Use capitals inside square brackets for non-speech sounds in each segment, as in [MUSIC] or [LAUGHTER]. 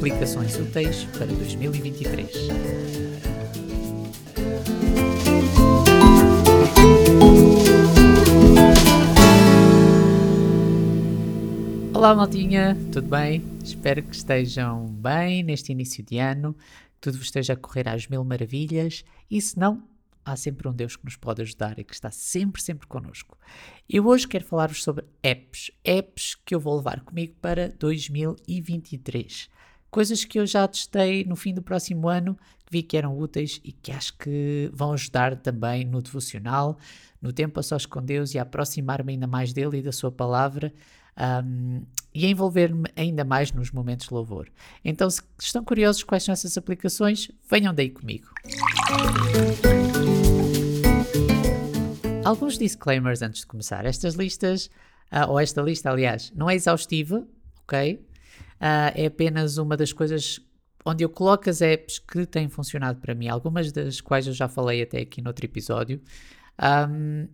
Aplicações úteis para 2023. Olá, maltinha, tudo bem? Espero que estejam bem neste início de ano, que tudo vos esteja a correr às mil maravilhas e se não, há sempre um Deus que nos pode ajudar e que está sempre, sempre connosco. Eu hoje quero falar-vos sobre apps, apps que eu vou levar comigo para 2023. Coisas que eu já testei no fim do próximo ano, que vi que eram úteis e que acho que vão ajudar também no devocional, no tempo a sós com Deus e a aproximar-me ainda mais dele e da sua palavra. Um, e envolver-me ainda mais nos momentos de louvor. Então, se estão curiosos quais são essas aplicações, venham daí comigo. Alguns disclaimers antes de começar. Estas listas, uh, ou esta lista, aliás, não é exaustiva, ok? Uh, é apenas uma das coisas onde eu coloco as apps que têm funcionado para mim, algumas das quais eu já falei até aqui no outro episódio. Um,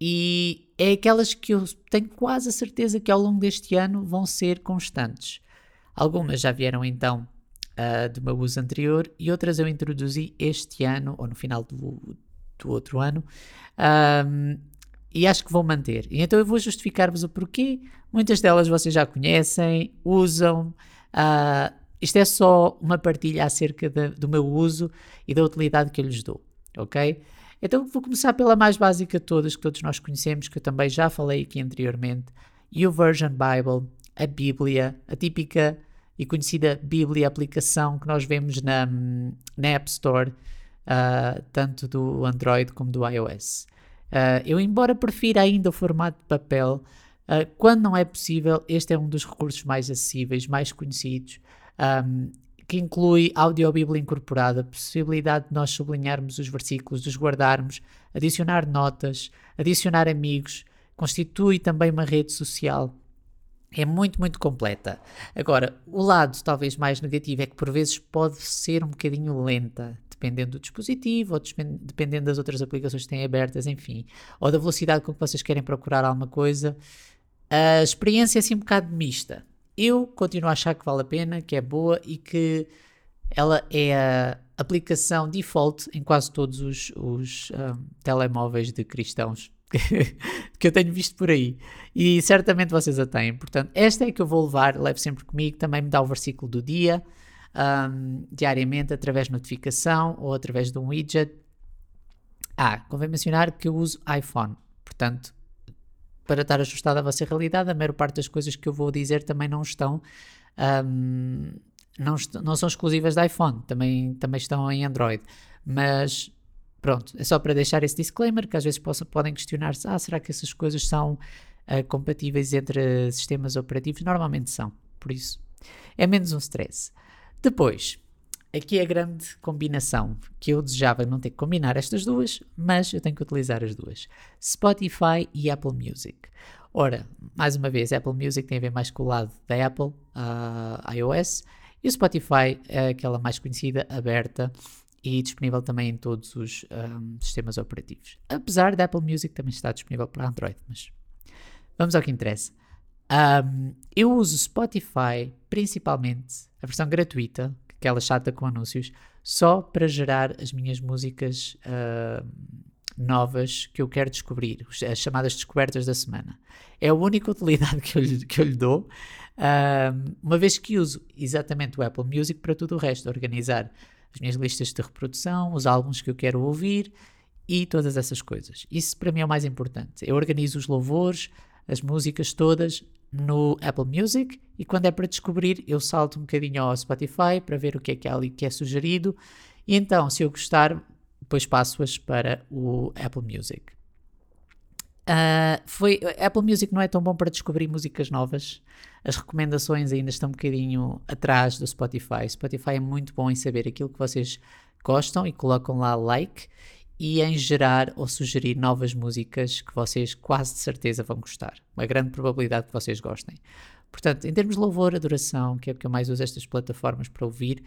e é aquelas que eu tenho quase a certeza que ao longo deste ano vão ser constantes. Algumas já vieram então uh, do meu uso anterior e outras eu introduzi este ano ou no final do, do outro ano. Um, e acho que vou manter. E então eu vou justificar-vos o porquê. Muitas delas vocês já conhecem, usam. Uh, isto é só uma partilha acerca de, do meu uso e da utilidade que eu lhes dou, ok? Então vou começar pela mais básica de todas, que todos nós conhecemos, que eu também já falei aqui anteriormente, e o Version Bible, a Bíblia, a típica e conhecida Bíblia aplicação que nós vemos na, na App Store, uh, tanto do Android como do iOS. Uh, eu, embora prefira ainda o formato de papel, uh, quando não é possível, este é um dos recursos mais acessíveis, mais conhecidos. Um, que inclui audiobíblia incorporada, a possibilidade de nós sublinharmos os versículos, os guardarmos, adicionar notas, adicionar amigos, constitui também uma rede social. É muito, muito completa. Agora, o lado talvez mais negativo é que por vezes pode ser um bocadinho lenta, dependendo do dispositivo, ou dependendo das outras aplicações que têm abertas, enfim, ou da velocidade com que vocês querem procurar alguma coisa. A experiência é assim um bocado mista eu continuo a achar que vale a pena, que é boa e que ela é a aplicação default em quase todos os, os um, telemóveis de cristãos [LAUGHS] que eu tenho visto por aí. E certamente vocês a têm. Portanto, esta é que eu vou levar, levo sempre comigo. Também me dá o versículo do dia, um, diariamente, através de notificação ou através de um widget. Ah, convém mencionar que eu uso iPhone. Portanto, para estar ajustado à vossa realidade, a maior parte das coisas que eu vou dizer também não estão. Um, não, não são exclusivas da iPhone, também, também estão em Android. Mas pronto, é só para deixar esse disclaimer que às vezes possam, podem questionar-se: ah, será que essas coisas são uh, compatíveis entre sistemas operativos? Normalmente são, por isso é menos um stress. Depois, aqui é a grande combinação que eu desejava não ter que combinar estas duas, mas eu tenho que utilizar as duas: Spotify e Apple Music. Ora, mais uma vez, Apple Music tem a ver mais com o lado da Apple, uh, iOS, e o Spotify é aquela mais conhecida, aberta e disponível também em todos os um, sistemas operativos. Apesar da Apple Music também estar disponível para Android, mas vamos ao que interessa. Um, eu uso Spotify principalmente a versão gratuita, aquela chata com anúncios, só para gerar as minhas músicas uh, novas que eu quero descobrir, as chamadas descobertas da semana. É a única [LAUGHS] utilidade que eu lhe, que eu lhe dou, uma vez que uso exatamente o Apple Music para tudo o resto, organizar as minhas listas de reprodução, os álbuns que eu quero ouvir e todas essas coisas. Isso para mim é o mais importante. Eu organizo os louvores, as músicas todas no Apple Music e quando é para descobrir eu salto um bocadinho ao Spotify para ver o que é que há ali que é sugerido e então se eu gostar depois passo-as para o Apple Music. Uh, foi, Apple Music não é tão bom para descobrir músicas novas. As recomendações ainda estão um bocadinho atrás do Spotify. Spotify é muito bom em saber aquilo que vocês gostam e colocam lá like e em gerar ou sugerir novas músicas que vocês quase de certeza vão gostar. Uma grande probabilidade que vocês gostem. Portanto, em termos de louvor, adoração, que é o que eu mais uso estas plataformas para ouvir,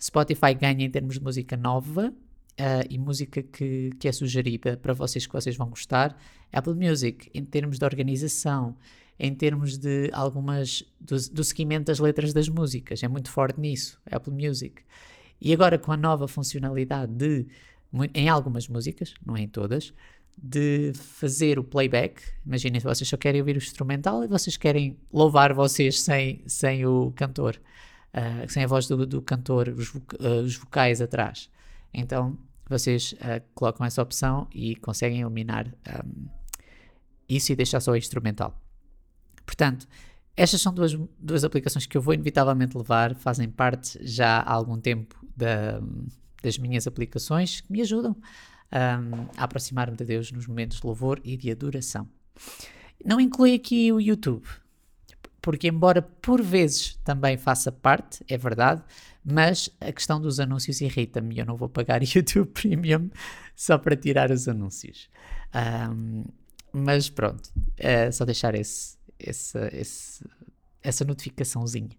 Spotify ganha em termos de música nova uh, e música que, que é sugerida para vocês que vocês vão gostar. Apple Music, em termos de organização, em termos de algumas do, do seguimento das letras das músicas. É muito forte nisso, Apple Music. E agora com a nova funcionalidade de, em algumas músicas, não é em todas, de fazer o playback. Imaginem vocês só querem ouvir o instrumental e vocês querem louvar vocês sem, sem o cantor, uh, sem a voz do, do cantor, os, uh, os, vocais atrás. Então vocês uh, colocam essa opção e conseguem eliminar um, isso e deixar só o instrumental. Portanto, estas são duas, duas aplicações que eu vou inevitavelmente levar, fazem parte já há algum tempo da, das minhas aplicações que me ajudam um, a aproximar-me de Deus nos momentos de louvor e de adoração. Não inclui aqui o YouTube, porque, embora por vezes também faça parte, é verdade, mas a questão dos anúncios irrita-me. Eu não vou pagar [LAUGHS] YouTube Premium só para tirar os anúncios. Um, mas pronto, é só deixar esse, esse, esse, essa notificaçãozinha.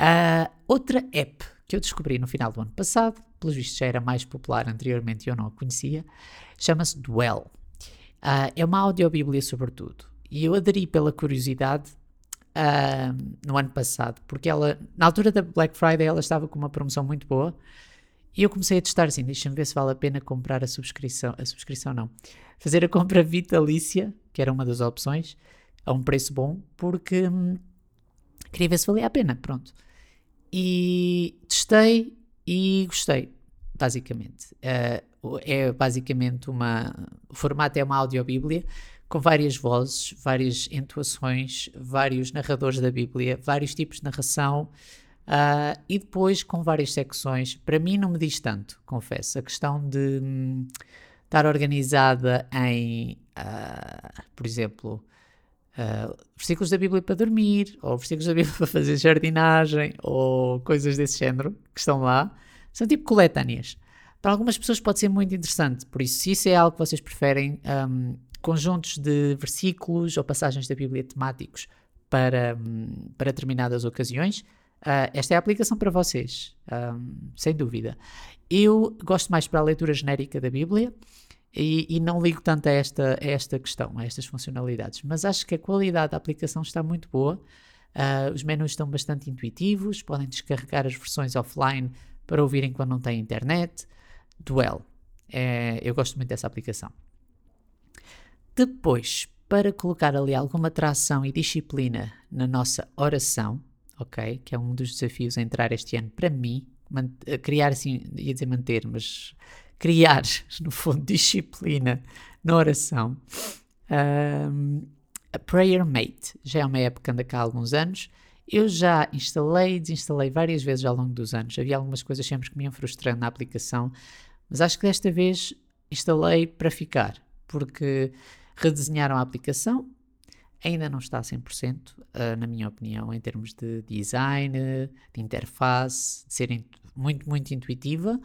Uh, outra app que eu descobri no final do ano passado, pelos vistos já era mais popular anteriormente e eu não a conhecia, chama-se Dwell. Uh, é uma audiobíblia sobretudo. E eu aderi pela curiosidade uh, no ano passado, porque ela, na altura da Black Friday, ela estava com uma promoção muito boa. E eu comecei a testar assim, deixa-me ver se vale a pena comprar a subscrição, a subscrição não, fazer a compra vitalícia, que era uma das opções, a um preço bom, porque hum, queria ver se valia a pena, pronto. E testei e gostei, basicamente. Uh, é basicamente uma. O formato é uma audiobíblia com várias vozes, várias entoações, vários narradores da Bíblia, vários tipos de narração. Uh, e depois com várias secções. Para mim não me diz tanto, confesso. A questão de hum, estar organizada em, uh, por exemplo, uh, versículos da Bíblia para dormir, ou versículos da Bíblia [LAUGHS] para fazer jardinagem, ou coisas desse género que estão lá, são tipo coletâneas. Para algumas pessoas pode ser muito interessante, por isso, se isso é algo que vocês preferem, um, conjuntos de versículos ou passagens da Bíblia temáticos para, um, para determinadas ocasiões, uh, esta é a aplicação para vocês, um, sem dúvida. Eu gosto mais para a leitura genérica da Bíblia, e, e, não ligo tanto a esta, a esta questão, a estas funcionalidades, mas acho que a qualidade da aplicação está muito boa. Uh, os menus estão bastante intuitivos, podem descarregar as versões offline para ouvirem quando não têm internet. Duel. É, eu gosto muito dessa aplicação. Depois, para colocar ali alguma tração e disciplina na nossa oração, ok? Que é um dos desafios a entrar este ano para mim, criar assim, ia dizer manter, mas criar, no fundo, [LAUGHS] disciplina na oração. Um, a Prayer Mate já é uma app que anda cá há alguns anos. Eu já instalei e desinstalei várias vezes ao longo dos anos. Havia algumas coisas sempre que me iam frustrando na aplicação, mas acho que desta vez instalei para ficar, porque redesenharam a aplicação, ainda não está a 100%, uh, na minha opinião, em termos de design, de interface, de ser muito, muito intuitiva,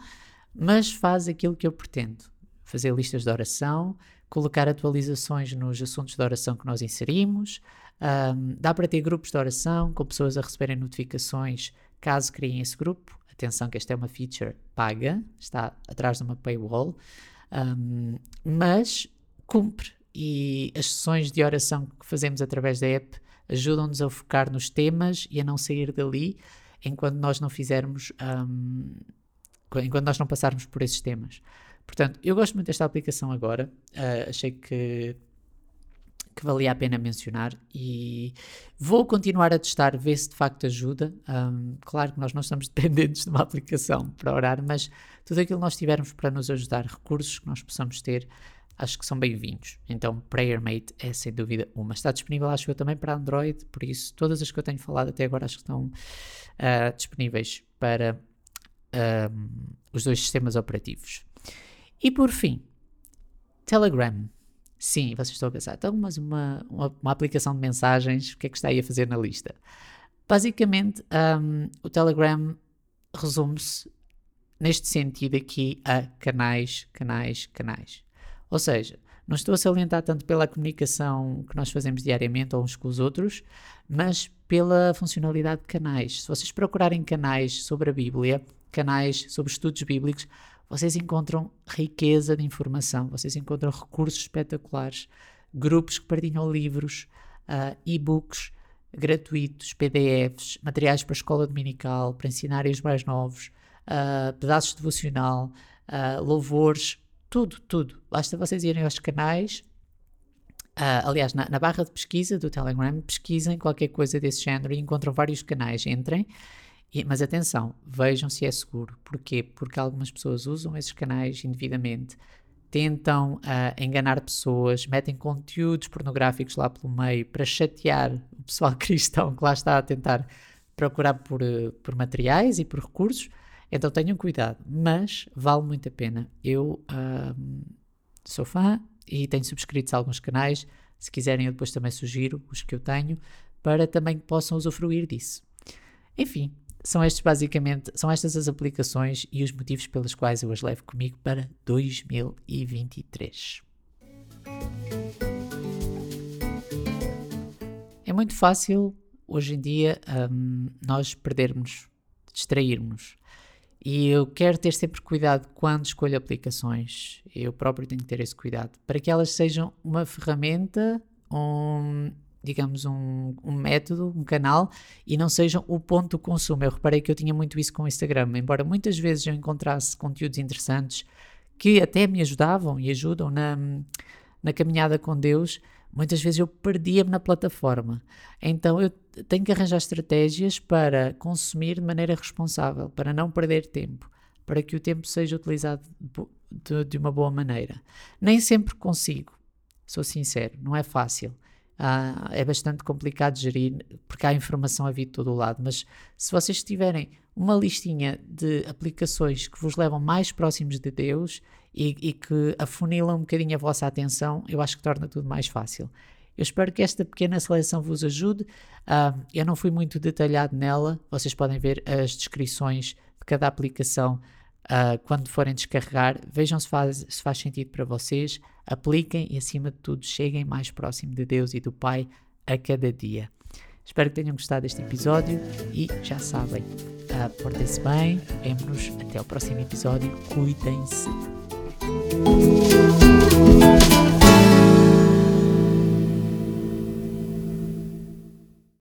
mas faz aquilo que eu pretendo: fazer listas de oração, colocar atualizações nos assuntos de oração que nós inserimos. Um, dá para ter grupos de oração com pessoas a receberem notificações caso criem esse grupo. Atenção que esta é uma feature paga, está atrás de uma paywall, um, mas cumpre e as sessões de oração que fazemos através da app ajudam-nos a focar nos temas e a não sair dali enquanto nós não fizermos um, enquanto nós não passarmos por esses temas. Portanto, eu gosto muito desta aplicação agora, uh, achei que, que valia a pena mencionar e vou continuar a testar, ver se de facto ajuda. Um, claro que nós não estamos [LAUGHS] dependentes de uma aplicação para orar, mas tudo aquilo que nós tivermos para nos ajudar, recursos que nós possamos ter, acho que são bem-vindos. Então, PrayerMate é sem dúvida uma. Está disponível, acho eu, também para Android, por isso todas as que eu tenho falado até agora acho que estão uh, disponíveis para um, os dois sistemas operativos. E por fim, Telegram. Sim, vocês estão a pensar, então, mas uma, uma, uma aplicação de mensagens, o que é que está aí a fazer na lista? Basicamente, um, o Telegram resume-se neste sentido aqui a canais, canais, canais. Ou seja, não estou a salientar tanto pela comunicação que nós fazemos diariamente uns com os outros, mas pela funcionalidade de canais. Se vocês procurarem canais sobre a Bíblia, canais sobre estudos bíblicos, vocês encontram riqueza de informação, vocês encontram recursos espetaculares, grupos que partilham livros, uh, e-books gratuitos, PDFs, materiais para a escola dominical, para ensinar os mais novos, uh, pedaços de devocional, uh, louvores, tudo, tudo. Basta vocês irem aos canais. Uh, aliás, na, na, barra de pesquisa do Telegram, pesquisem qualquer coisa desse género e encontram vários canais. Entrem, e, mas atenção, vejam se é seguro. Porquê? Porque algumas pessoas usam esses canais indevidamente, tentam uh, enganar pessoas, metem conteúdos pornográficos lá pelo meio para chatear o pessoal [LAUGHS] cristão que lá está a tentar procurar por, por materiais e por recursos então tenham cuidado, mas vale muito a pena. Eu um, sou fã e tenho subscritos alguns canais. Se quiserem, eu depois também sugiro os que eu tenho para também que possam usufruir disso. Enfim, são estes basicamente, são estas as aplicações e os motivos pelos quais eu as levo comigo para 2023. É muito fácil hoje em dia um, nós perdermos, distrairmos. E eu quero ter sempre cuidado quando escolho aplicações. Eu próprio tenho que ter esse cuidado para que elas sejam uma ferramenta, um, digamos, um, um, método, um canal e não sejam o ponto de consumo. Eu reparei que eu tinha muito isso com o Instagram, embora muitas vezes eu encontrasse conteúdos interessantes que até me ajudavam e ajudam na, na caminhada com Deus muitas vezes eu perdia-me na plataforma. Então eu tenho que arranjar estratégias para consumir de maneira responsável, para não perder tempo, para que o tempo seja utilizado de, de uma boa maneira. Nem sempre consigo, sou sincero, não é fácil. Ah, é bastante complicado gerir porque há informação a vir de todo o lado, mas se vocês tiverem uma listinha de aplicações que vos levam mais próximos de Deus e, e, que afunilam um bocadinho a vossa atenção, eu acho que torna tudo mais fácil. Eu espero que esta pequena seleção vos ajude. Uh, eu não fui muito detalhado nela, vocês podem ver as descrições de cada aplicação uh, quando forem descarregar. Vejam se faz, se faz sentido para vocês, apliquem e, acima de tudo, cheguem mais próximo de Deus e do Pai a cada dia. Espero que tenham gostado deste episódio e já sabem, uh, portem-se bem, vemo-nos até o próximo episódio, cuidem-se.